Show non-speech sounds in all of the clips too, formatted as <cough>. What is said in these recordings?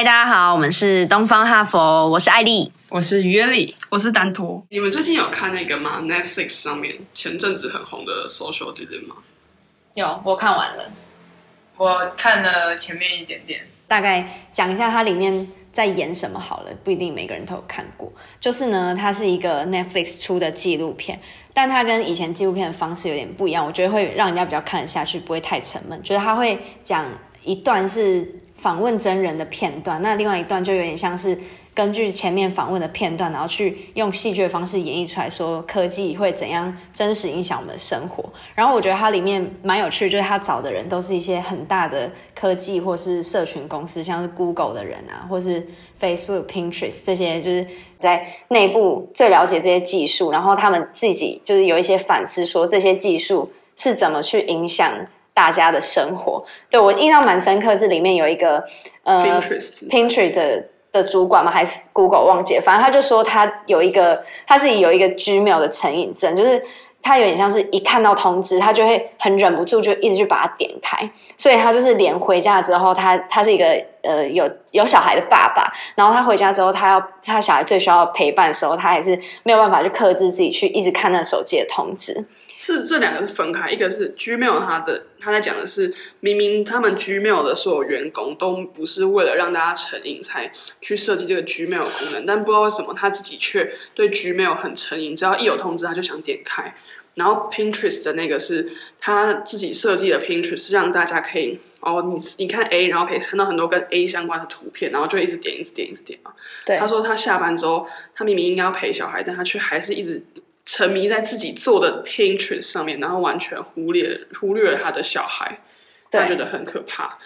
嗨，大家好，我们是东方哈佛，我是艾丽，我是约里，我是丹托。你们最近有看那个吗？Netflix 上面前阵子很红的 Social Dilemma 吗？有，我看完了，我看了前面一点点，大概讲一下它里面在演什么好了，不一定每个人都有看过。就是呢，它是一个 Netflix 出的纪录片，但它跟以前纪录片的方式有点不一样，我觉得会让人家比较看得下去，不会太沉闷。就是它会讲一段是。访问真人的片段，那另外一段就有点像是根据前面访问的片段，然后去用戏剧的方式演绎出来，说科技会怎样真实影响我们的生活。然后我觉得它里面蛮有趣，就是他找的人都是一些很大的科技或是社群公司，像是 Google 的人啊，或是 Facebook、Pinterest 这些，就是在内部最了解这些技术，然后他们自己就是有一些反思，说这些技术是怎么去影响。大家的生活，对，我印象蛮深刻，是里面有一个呃 Pinterest, Pinterest 的的主管嘛，还是 Google 忘记了，反正他就说他有一个他自己有一个 Gmail 的成瘾症，就是他有点像是一看到通知，他就会很忍不住就一直去把它点开，所以他就是连回家之后，他他是一个呃有有小孩的爸爸，然后他回家之后，他要他小孩最需要陪伴的时候，他还是没有办法去克制自己去一直看那手机的通知。是这两个是分开，一个是 Gmail，他的他在讲的是，明明他们 Gmail 的所有员工都不是为了让大家成瘾才去设计这个 Gmail 功能，但不知道为什么他自己却对 Gmail 很成瘾，只要一有通知他就想点开。然后 Pinterest 的那个是他自己设计的 Pinterest，让大家可以哦，你你看 A，然后可以看到很多跟 A 相关的图片，然后就一直点，一直点，一直点嘛。对。他说他下班之后，他明明应该要陪小孩，但他却还是一直。沉迷在自己做的 Pinterest 上面，然后完全忽略忽略了他的小孩，他觉得很可怕。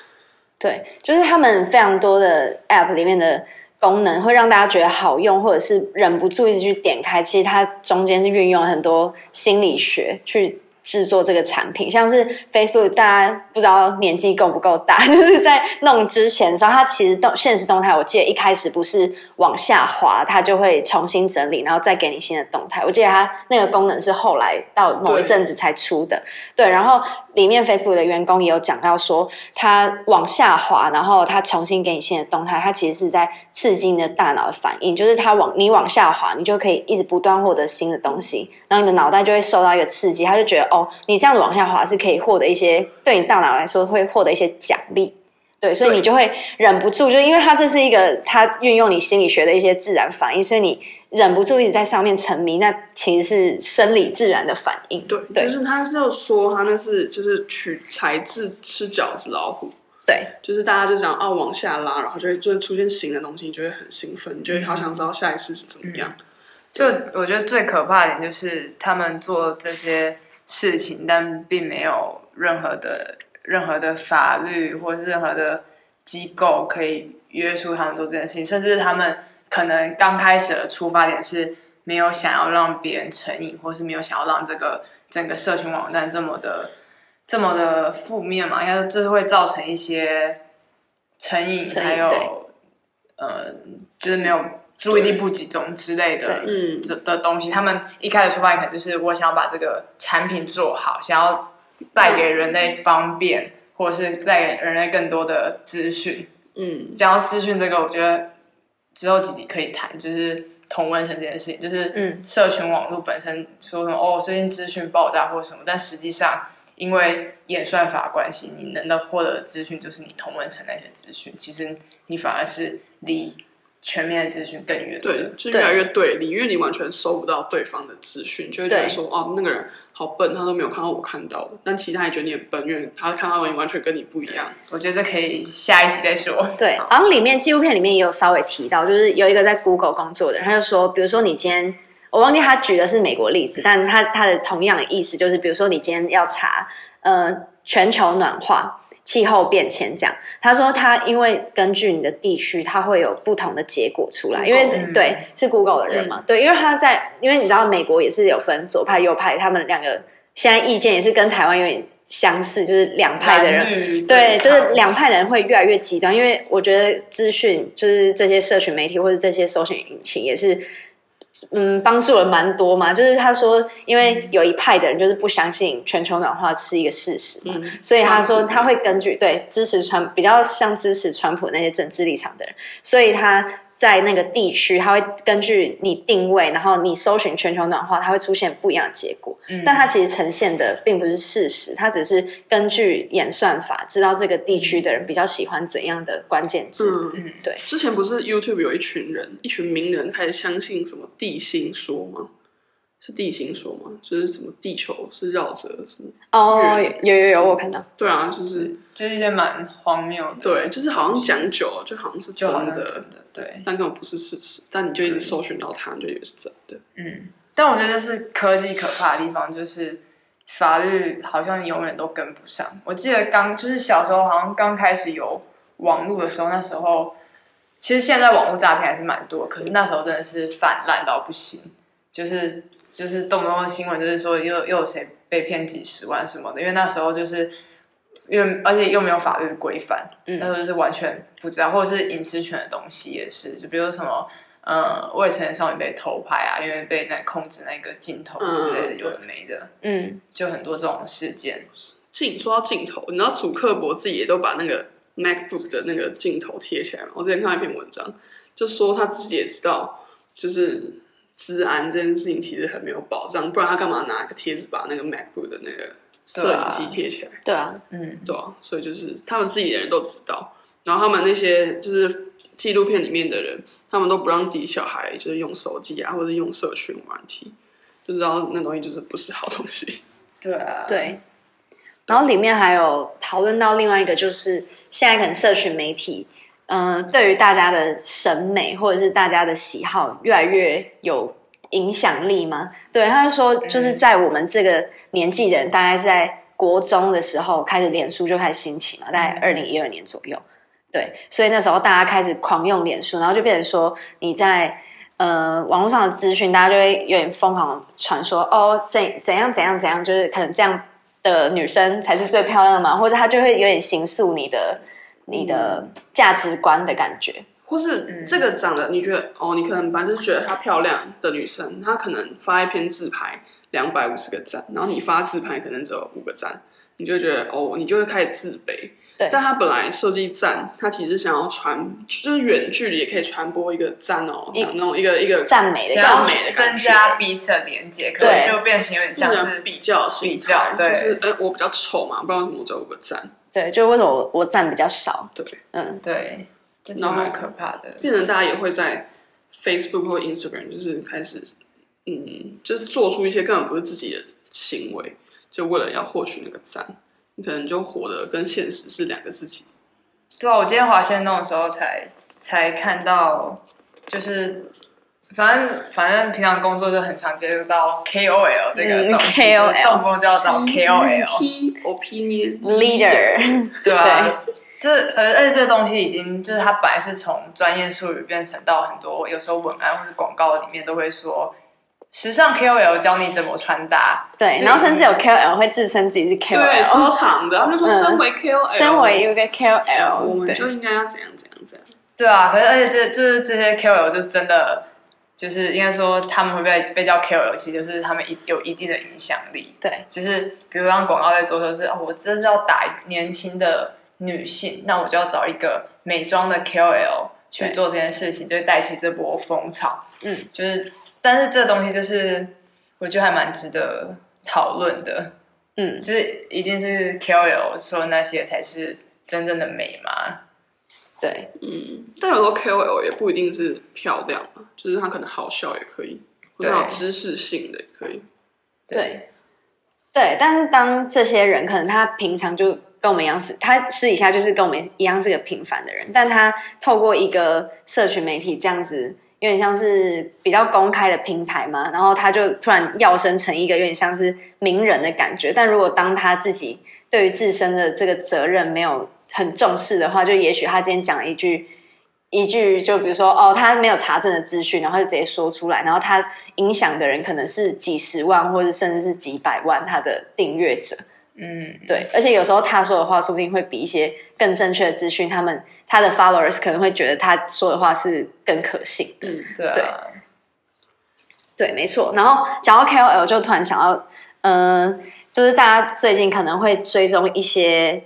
对，就是他们非常多的 App 里面的功能会让大家觉得好用，或者是忍不住一直去点开。其实它中间是运用很多心理学去。制作这个产品，像是 Facebook，大家不知道年纪够不够大，<laughs> 就是在弄之前的时候，它其实动现实动态，我记得一开始不是往下滑，它就会重新整理，然后再给你新的动态。我记得它那个功能是后来到某一阵子才出的，对，对，然后。里面 Facebook 的员工也有讲到说，它往下滑，然后它重新给你新的动态，它其实是在刺激你的大脑的反应，就是它往你往下滑，你就可以一直不断获得新的东西，然后你的脑袋就会受到一个刺激，他就觉得哦，你这样子往下滑是可以获得一些对你大脑来说会获得一些奖励，对，所以你就会忍不住，就因为它这是一个它运用你心理学的一些自然反应，所以你。忍不住一直在上面沉迷，那其实是生理自然的反应。对，对，就是他就说他那是就是取材自吃饺子老虎。对，就是大家就讲哦往下拉，然后就会就会出现新的东西，你就会很兴奋，你就会好想知道下一次是怎么样。嗯、就我觉得最可怕的点就是他们做这些事情，但并没有任何的任何的法律或是任何的机构可以约束他们做这件事情，甚至他们。可能刚开始的出发点是没有想要让别人成瘾，或是没有想要让这个整个社群网站这么的这么的负面嘛？应该说这会造成一些成瘾，还有呃，就是没有注意力不集中之类的，嗯，这的东西。他们一开始出发点可能就是我想要把这个产品做好，想要带给人类方便，或者是带给人类更多的资讯。嗯，讲到资讯这个，我觉得。之后几集可以谈，就是同温层这件事情，就是嗯，社群网络本身说什么哦，最近资讯爆炸或什么，但实际上因为演算法关系，你能够获得的资讯就是你同温层那些资讯，其实你反而是离。全面的资讯更远对，就越来越对立，因为你完全收不到对方的资讯，就会觉得说哦，那个人好笨，他都没有看到我看到的。但其他也觉得你很笨，因为他看到的完全跟你不一样。我觉得可以下一集再说。对，然后里面纪录片里面也有稍微提到，就是有一个在 Google 工作的人，他就说，比如说你今天，我忘记他举的是美国例子，但他他的同样的意思就是，比如说你今天要查呃全球暖化。气候变迁这样，他说他因为根据你的地区，他会有不同的结果出来，因为对是 Google 的人嘛，嗯、对，因为他在，因为你知道美国也是有分左派右派，他们两个现在意见也是跟台湾有点相似，就是两派的人，对，就是两派的人会越来越极端，因为我觉得资讯就是这些社群媒体或者这些搜寻引擎也是嗯，帮助了蛮多嘛。就是他说，因为有一派的人就是不相信全球暖化是一个事实嘛，嗯、所以他说他会根据对支持川比较像支持川普那些政治立场的人，所以他。在那个地区，它会根据你定位，然后你搜寻全球暖化，它会出现不一样的结果。嗯，但它其实呈现的并不是事实，它只是根据演算法知道这个地区的人比较喜欢怎样的关键字。嗯嗯，对。之前不是 YouTube 有一群人，一群名人开始相信什么地心说吗？是地心说吗？就是什么地球是绕着什么？哦，有有有，我看到。对啊，就是就是一些蛮荒谬的。对，就是好像讲久了，就好像是真的，对，但根本不是事实。但你就一直搜寻到它，你就以为是真的。嗯，但我觉得是科技可怕的地方，就是法律好像永远都跟不上。我记得刚就是小时候，好像刚开始有网络的时候，那时候其实现在网络诈骗还是蛮多，可是那时候真的是泛滥到不行。就是就是动不动的新闻，就是说又又有谁被骗几十万什么的，因为那时候就是因为而且又没有法律规范，嗯，那时候就是完全不知道，或者是隐私权的东西也是，就比如说什么呃未成年少女被偷拍啊，因为被那控制那个镜头之类的，有的没的，嗯，就很多这种事件。镜说到镜头，你知道主克伯自己也都把那个 MacBook 的那个镜头贴起来吗？我之前看到一篇文章，就说他自己也知道，就是。治安这件事情其实很没有保障，不然他干嘛拿个贴纸把那个 MacBook 的那个摄影机贴起来？对啊，嗯，对啊，所以就是他们自己的人都知道，然后他们那些就是纪录片里面的人，他们都不让自己小孩就是用手机啊，或者用社群软体，就知道那东西就是不是好东西。对啊，对。然后里面还有讨论到另外一个，就是现在可能社群媒体。嗯、呃，对于大家的审美或者是大家的喜好越来越有影响力吗？对，他就说，就是在我们这个年纪的人，大概是在国中的时候开始，脸书就开始兴起嘛，大概二零一二年左右。对，所以那时候大家开始狂用脸书，然后就变成说，你在呃网络上的资讯，大家就会有点疯狂传说，哦，怎怎样怎样怎样，就是可能这样的女生才是最漂亮的嘛，或者她就会有点形塑你的。你的价值观的感觉，或是这个长得你觉得哦，你可能反正觉得她漂亮的女生，她可能发一篇自拍两百五十个赞，然后你发自拍可能只有五个赞，你就觉得哦，你就会开始自卑。对，但她本来设计赞，她其实想要传，就是远距离也可以传播一个赞哦，讲那种一个一个赞美的赞美的增加彼此的连接，可能就变成有点像是比较比较，就是呃我比较丑嘛，不知道为什么只有五个赞。对，就为什么我我赞比较少？对，嗯，对，这是蛮可怕的。变成大家也会在 Facebook 或 Instagram，就是开始，嗯，就是做出一些根本不是自己的行为，就为了要获取那个赞，你可能就活得跟现实是两个自己。对啊，我今天滑线动的时候才才看到，就是。反正反正平常工作就很常接触到 KOL 这个东西，KOL 动不动就要找 KOL opinion leader，对吧？这而而且这个东西已经就是它本来是从专业术语变成到很多有时候文案或者广告里面都会说时尚 KOL 教你怎么穿搭，对，然后甚至有 KOL 会自称自己是 KOL，对，超长的，他们说身为 KOL，身为一个 KOL，我们就应该要怎样怎样怎样，对啊，可是而且这就是这些 KOL 就真的。就是应该说，他们会被被叫 KOL，其实就是他们一有一定的影响力。对，就是比如让广告在做，说是哦，我这是要打年轻的女性，那我就要找一个美妆的 KOL 去做这件事情，就带起这波风潮。嗯，就是，但是这东西就是我觉得还蛮值得讨论的。嗯，就是一定是 KOL 说那些才是真正的美吗？对，嗯，但有时候 KOL 也不一定是漂亮嘛，就是他可能好笑也可以，或者有知识性的也可以。对，对，对，但是当这些人可能他平常就跟我们一样是，他私底下就是跟我们一样是个平凡的人，但他透过一个社群媒体这样子，有点像是比较公开的平台嘛，然后他就突然跃升成一个有点像是名人的感觉。但如果当他自己对于自身的这个责任没有很重视的话，就也许他今天讲一句一句，就比如说哦，他没有查证的资讯，然后就直接说出来，然后他影响的人可能是几十万，或者甚至是几百万他的订阅者。嗯，对，而且有时候他说的话，说不定会比一些更正确的资讯，他们他的 followers 可能会觉得他说的话是更可信的。嗯，对啊。对对，没错。然后讲到 KOL，就突然想到，嗯、呃，就是大家最近可能会追踪一些。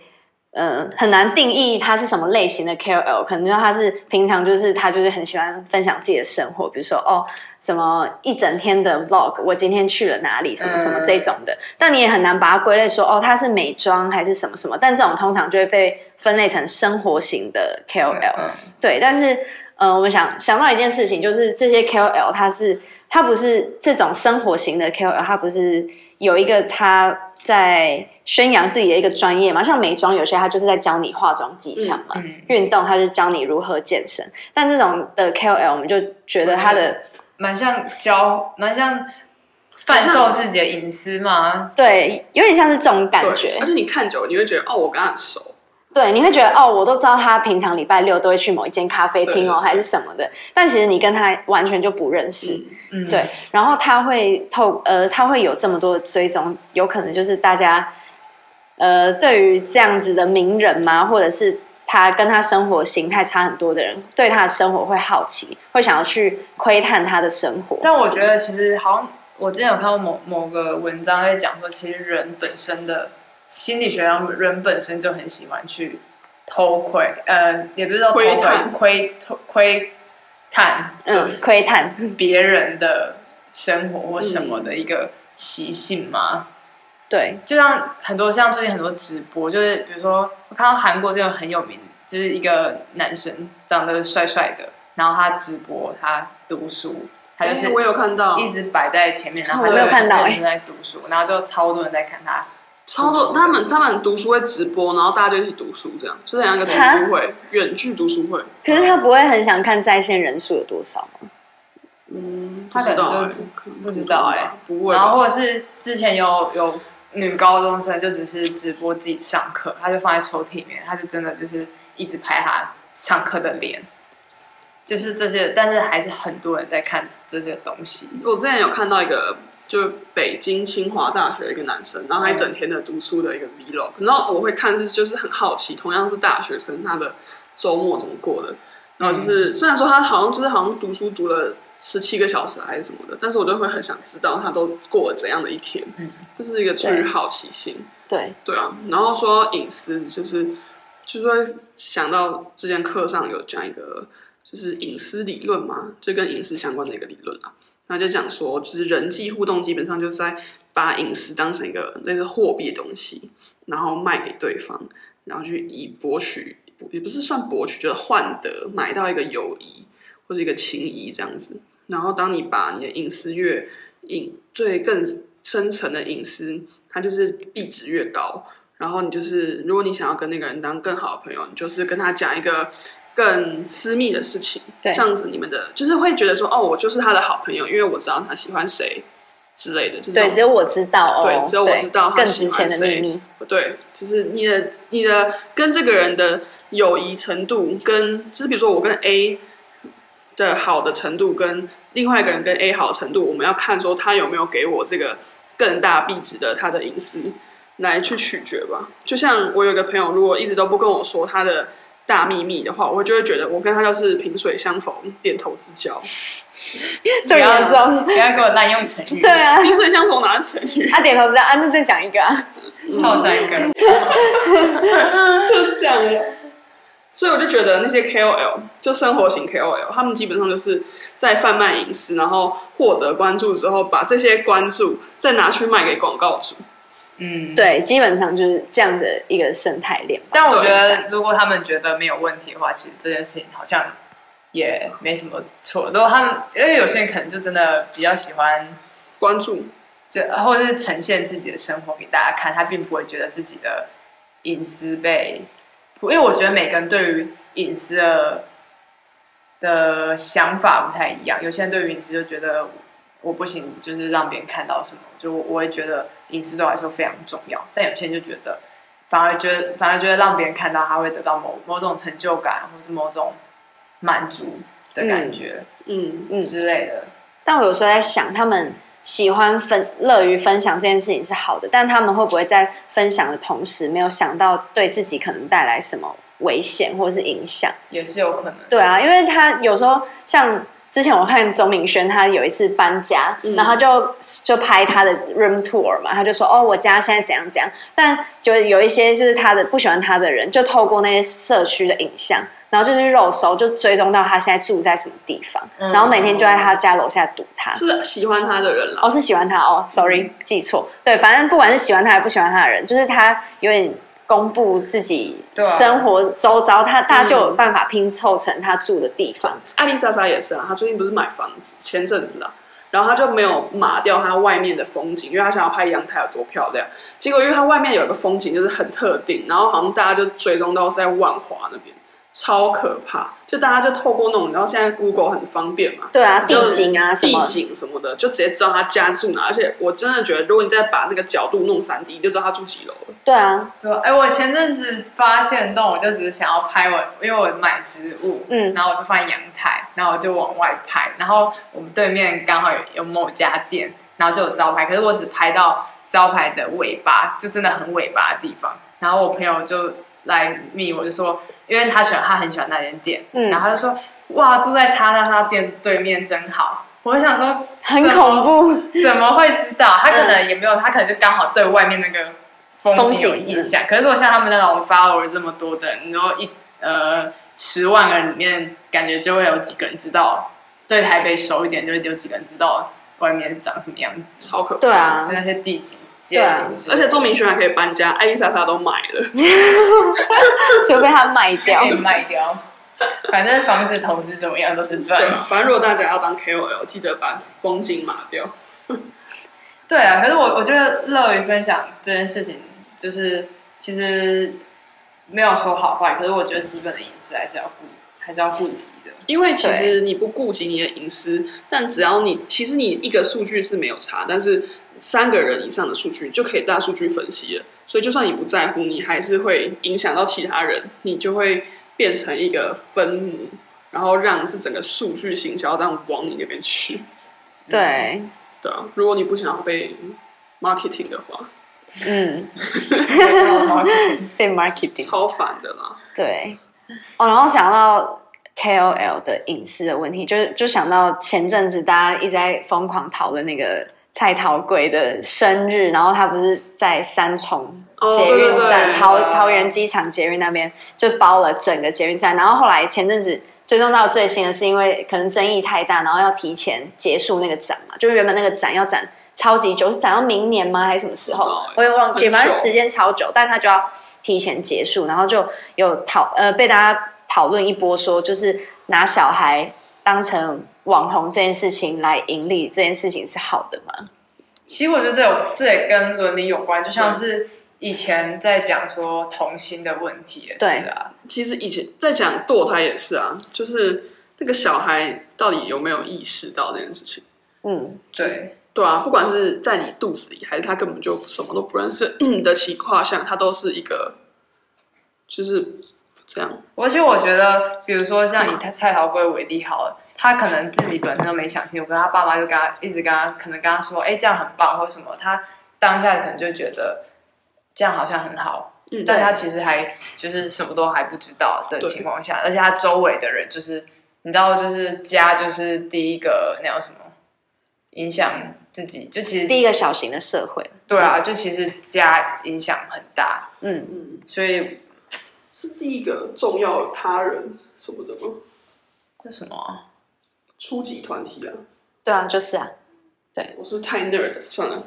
呃，很难定义他是什么类型的 KOL，可能就他是平常就是他就是很喜欢分享自己的生活，比如说哦什么一整天的 Vlog，我今天去了哪里，什么什么这种的。嗯、但你也很难把它归类说哦他是美妆还是什么什么，但这种通常就会被分类成生活型的 KOL。嗯、对，但是呃，我们想想到一件事情，就是这些 KOL 他是他不是这种生活型的 KOL，他不是有一个他在。宣扬自己的一个专业嘛，像美妆有些他就是在教你化妆技巧嘛，嗯嗯、运动他是教你如何健身。但这种的 KOL 我们就觉得他的蛮像教，蛮像贩售自己的隐私嘛。对，有点像是这种感觉。而且你看久了，你会觉得哦，我跟他很熟。对，你会觉得哦，我都知道他平常礼拜六都会去某一间咖啡厅哦，还是什么的。但其实你跟他完全就不认识。嗯，对。然后他会透呃，他会有这么多的追踪，有可能就是大家。呃，对于这样子的名人嘛？或者是他跟他生活形态差很多的人，对他的生活会好奇，会想要去窥探他的生活。但我觉得，其实好像我之前有看过某某个文章在讲说，其实人本身的心理学上，人本身就很喜欢去偷窥，呃，也不是说偷窥，窥偷窥探，嗯，窥探。别人的生活或什么的一个习性吗？嗯对，就像很多像最近很多直播，就是比如说我看到韩国这个很有名，就是一个男生长得帅帅的，然后他直播他读书，他就是我有看到，一直摆在前面，然后他没有看到，一直在读书，然后就超多人在看他，超多他们他们读书会直播，然后大家就一起读书，这样就像一个读书会，远距读书会。可是他不会很想看在线人数有多少吗？嗯，他可能就不知道哎，不会。然后或者是之前有有。女高中生就只是直播自己上课，他就放在抽屉里面，他就真的就是一直拍他上课的脸，就是这些，但是还是很多人在看这些东西。我之前有看到一个，就北京清华大学的一个男生，然后他一整天的读书的一个 vlog，然后我会看是就是很好奇，同样是大学生，他的周末怎么过的。然后就是，虽然说他好像就是好像读书读了十七个小时还是什么的，但是我就会很想知道他都过了怎样的一天。嗯，这是一个出于好奇心。对对啊，然后说隐私，就是就是会想到之前课上有讲一个就是隐私理论嘛，就跟隐私相关的一个理论啊。那就讲说，就是人际互动基本上就是在把隐私当成一个类似货币的东西，然后卖给对方，然后去以博取。也不是算博取，就是换得买到一个友谊或者一个情谊这样子。然后，当你把你的隐私越隐最更深层的隐私，它就是币值越高。然后，你就是如果你想要跟那个人当更好的朋友，你就是跟他讲一个更私密的事情，对这样子你们的就是会觉得说，哦，我就是他的好朋友，因为我知道他喜欢谁。之类的，就是对，只有我知道哦。对，只有我知道他喜欢谁。对，就是你的你的跟这个人的友谊程度，跟就是比如说我跟 A 的好的程度，跟另外一个人跟 A 好的程度，我们要看说他有没有给我这个更大壁纸的他的隐私来去取决吧。就像我有个朋友，如果一直都不跟我说他的。大秘密的话，我就会觉得我跟他就是萍水相逢，点头之交。这么严重？不要给我滥用成语。对啊，萍水相逢哪是成语？啊，点头之交啊，那再讲一个啊，超三个，<laughs> 就这样。所以我就觉得那些 KOL 就生活型 KOL，他们基本上就是在贩卖隐私，然后获得关注之后，把这些关注再拿去卖给广告主。嗯，对，基本上就是这样的一个生态链。但我觉得，如果他们觉得没有问题的话，其实这件事情好像也没什么错。如果他们，因为有些人可能就真的比较喜欢关注，就或者是呈现自己的生活给大家看，他并不会觉得自己的隐私被。因为我觉得每个人对于隐私的的想法不太一样，有些人对于隐私就觉得。我不行，就是让别人看到什么，就我会觉得隐私对我来说非常重要。但有些人就觉得，反而觉得反而觉得让别人看到，他会得到某某种成就感，或是某种满足的感觉，嗯嗯之类的。但我有时候在想，他们喜欢分乐于分享这件事情是好的，但他们会不会在分享的同时，没有想到对自己可能带来什么危险或是影响？也是有可能。对啊，因为他有时候像。之前我看钟明轩，他有一次搬家，嗯、然后就就拍他的 room tour 嘛，他就说哦，我家现在怎样怎样。但就有一些就是他的不喜欢他的人，就透过那些社区的影像，然后就是肉搜，就追踪到他现在住在什么地方，嗯、然后每天就在他家楼下堵他。是喜欢他的人了？哦，是喜欢他哦，sorry、嗯、记错。对，反正不管是喜欢他还是不喜欢他的人，就是他有点。公布自己生活周遭，他大家就有办法拼凑成他住的地方。艾丽莎莎也是啊，她最近不是买房子，前阵子啊，然后他就没有码掉她外面的风景，因为他想要拍阳台有多漂亮。结果因为她外面有一个风景就是很特定，然后好像大家就追踪到是在万华那边。超可怕！就大家就透过那种，然后现在 Google 很方便嘛，对啊，地景啊，地景什么的，就直接知道他家住哪。而且我真的觉得，如果你再把那个角度弄三 D，你就知道他住几楼了。对啊，对，哎、欸，我前阵子发现洞，我就只是想要拍我，因为我买植物，嗯，然后我就放在阳台，然后我就往外拍，然后我们对面刚好有有某家店，然后就有招牌，可是我只拍到招牌的尾巴，就真的很尾巴的地方，然后我朋友就来密我就说。因为他喜欢，他很喜欢那间店，嗯，然后他就说：“哇，住在叉叉叉店对面真好。”我就想说，很恐怖，怎么会知道？他可能也没有，他可能就刚好对外面那个风景有印象。可是如果像他们那种 follower 这么多的，然后一呃十万个人里面，感觉就会有几个人知道。对台北熟一点，就会有几个人知道外面长什么样子，超可怕。对啊，就那些地景。对啊，而且做明轩还可以搬家，艾丽莎莎都买了，<laughs> 就被他卖掉，<laughs> 卖掉。反正房子投资怎么样都是赚。反正如果大家要当 KOL，记得把风景码掉。对啊，可是我我觉得乐于分享这件事情，就是其实没有说好坏，可是我觉得基本的隐私还是要顾，还是要顾及的。因为其实你不顾及你的隐私，但只要你其实你一个数据是没有差，但是。三个人以上的数据就可以大数据分析了，所以就算你不在乎，你还是会影响到其他人，你就会变成一个分母，然后让这整个数据行销这样往你那边去。对，嗯、对啊，如果你不想要被 marketing 的话，嗯，<laughs> <laughs> 被 marketing 超烦的啦。对，哦，然后讲到 KOL 的隐私的问题，就是就想到前阵子大家一直在疯狂讨论那个。蔡桃贵的生日，然后他不是在三重捷运站、桃桃园机场捷运那边就包了整个捷运站，然后后来前阵子追踪到最新的是，因为可能争议太大，然后要提前结束那个展嘛，就是原本那个展要展超级久，是展到明年吗？还是什么时候？我也忘记，反正时间超久，但他就要提前结束，然后就有讨呃被大家讨论一波，说就是拿小孩当成。网红这件事情来盈利，这件事情是好的吗？其实我觉得这有，这也跟伦理有关，就像是以前在讲说童心的问题也是啊。其实以前在讲堕胎也是啊，就是这个小孩到底有没有意识到这件事情？嗯，对，对啊，不管是在你肚子里，还是他根本就什么都不认识的情况下，他都是一个，就是这样。而且我觉得，比如说像以蔡桃贵为例好了。他可能自己本身都没想清楚，可是他爸妈就跟他一直跟他，可能跟他说：“哎、欸，这样很棒，或什么。”他当下可能就觉得这样好像很好，嗯，但他其实还就是什么都还不知道的情况下，而且他周围的人就是你知道，就是家就是第一个那叫什么影响自己，就其实第一个小型的社会，对啊，就其实家影响很大，嗯嗯，所以是第一个重要他人什么的吗？这什么啊？初级团体啊，对啊，就是啊，对，我是不是太 nerd？算了，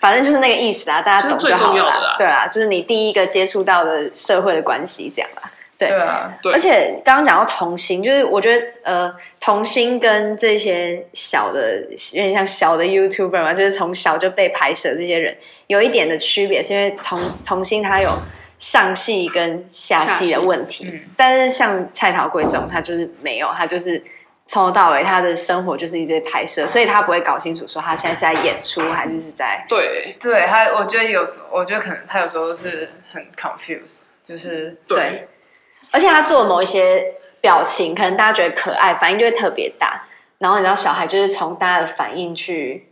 反正就是那个意思啊，大家懂就好了。最重要的啦，对啊，就是你第一个接触到的社会的关系这样啦。对，啊，对。而且刚刚讲到童星，就是我觉得呃，童星跟这些小的有点像小的 YouTuber 嘛，就是从小就被拍摄这些人有一点的区别，是因为童 <coughs> 童星他有上戏跟下戏的问题，嗯、但是像蔡桃贵这种，他就是没有，他就是。从头到尾，他的生活就是一直在拍摄，所以他不会搞清楚说他现在是在演出还是是在对对。他我觉得有时候，我觉得可能他有时候是很 confused，就是，对。而且他做某一些表情，可能大家觉得可爱，反应就会特别大。然后你知道，小孩就是从大家的反应去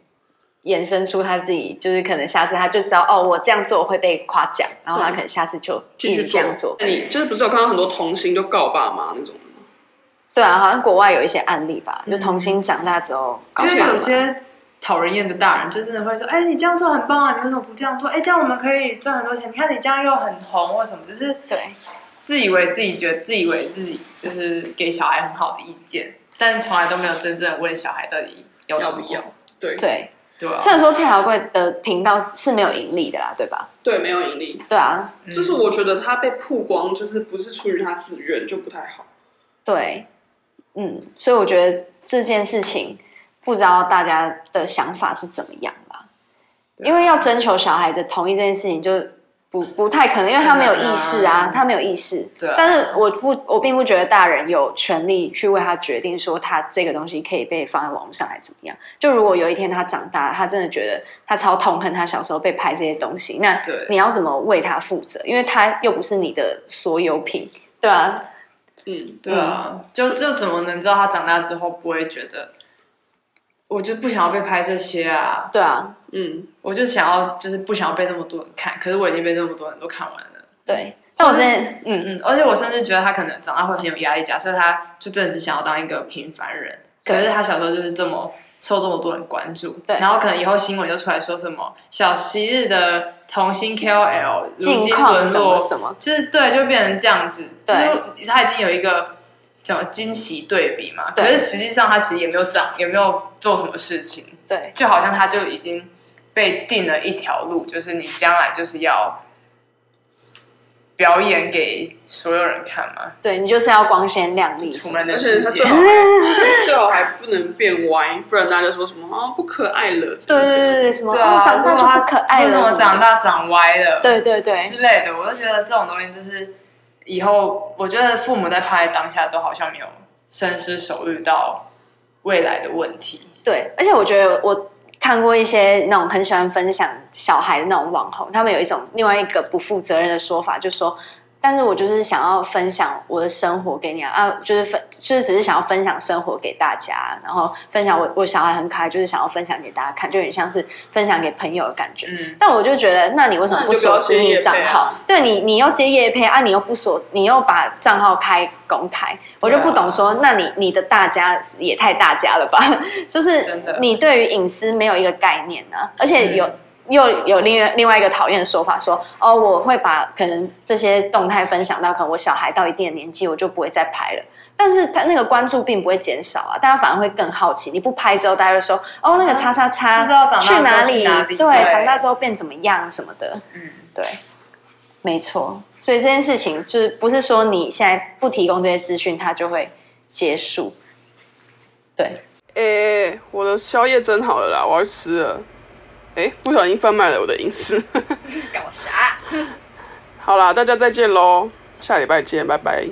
延伸出他自己，就是可能下次他就知道哦，我这样做会被夸奖，然后他可能下次就一直这样做。你就是不是有看到很多童星就告爸妈那种？对啊，好像国外有一些案例吧，就童星长大之后，就有些讨人厌的大人，就真的会说：“哎，你这样做很棒啊，你为什么不这样做？哎，这样我们可以赚很多钱。你看你这样又很红，或什么，就是对，自以为自己觉得自以为自己就是给小孩很好的意见，但从来都没有真正问小孩到底要不要。对对对啊，虽然说蔡小贵的频道是没有盈利的啦，对吧？对，没有盈利。对啊，就是我觉得他被曝光，就是不是出于他自愿，就不太好。对。嗯，所以我觉得这件事情不知道大家的想法是怎么样啦，因为要征求小孩的同意这件事情就不不太可能，因为他没有意识啊，他没有意识。对啊。但是我不，我并不觉得大人有权利去为他决定说他这个东西可以被放在网络上来怎么样。就如果有一天他长大，他真的觉得他超痛恨他小时候被拍这些东西，那你要怎么为他负责？因为他又不是你的所有品，对啊。嗯，对啊，嗯、就就怎么能知道他长大之后不会觉得，我就不想要被拍这些啊？对啊，嗯，我就想要，就是不想要被那么多人看，可是我已经被那么多人都看完了。对，但我现在，嗯嗯，而且我甚至觉得他可能长大会很有压力。假设他就真的只想要当一个平凡人，可是他小时候就是这么受这么多人关注，对，然后可能以后新闻就出来说什么小昔日的。童星 KOL 如今沦落什么什么，就是对，就变成这样子。对，就是他已经有一个叫惊奇对比嘛。可是实际上他其实也没有长，也没有做什么事情。对，就好像他就已经被定了一条路，就是你将来就是要。表演给所有人看嘛？对，你就是要光鲜亮丽，出门的世界，最好还最好还不能变歪，不然大家就说什么啊不可爱了。对对对对，什么啊长大就不可爱了，为什么长大长歪了？对对对之类的，我就觉得这种东西就是以后，我觉得父母在拍当下都好像没有深思熟虑到未来的问题。对，而且我觉得我。看过一些那种很喜欢分享小孩的那种网红，他们有一种另外一个不负责任的说法，就说。但是我就是想要分享我的生活给你啊，啊，就是分，就是只是想要分享生活给大家，然后分享我我小孩很可爱，就是想要分享给大家看，就有点像是分享给朋友的感觉。嗯，但我就觉得，那你为什么不锁私密账号？啊、对你，你又接夜配啊，你又不锁，你又把账号开公开，我就不懂说，那你你的大家也太大家了吧？<laughs> 就是你对于隐私没有一个概念呢、啊，而且有。嗯又有另外另外一个讨厌的说法说，说哦，我会把可能这些动态分享到可能我小孩到一定的年纪，我就不会再拍了。但是他那个关注并不会减少啊，大家反而会更好奇。你不拍之后，大家就说哦，那个叉叉叉去哪里？哪里对，长大之后变怎么样什么的。嗯，对，没错。所以这件事情就是不是说你现在不提供这些资讯，它就会结束。对，诶，我的宵夜蒸好了啦，我要吃了。哎，不小心贩卖了我的隐私，搞啥？好啦，大家再见喽，下礼拜见，拜拜。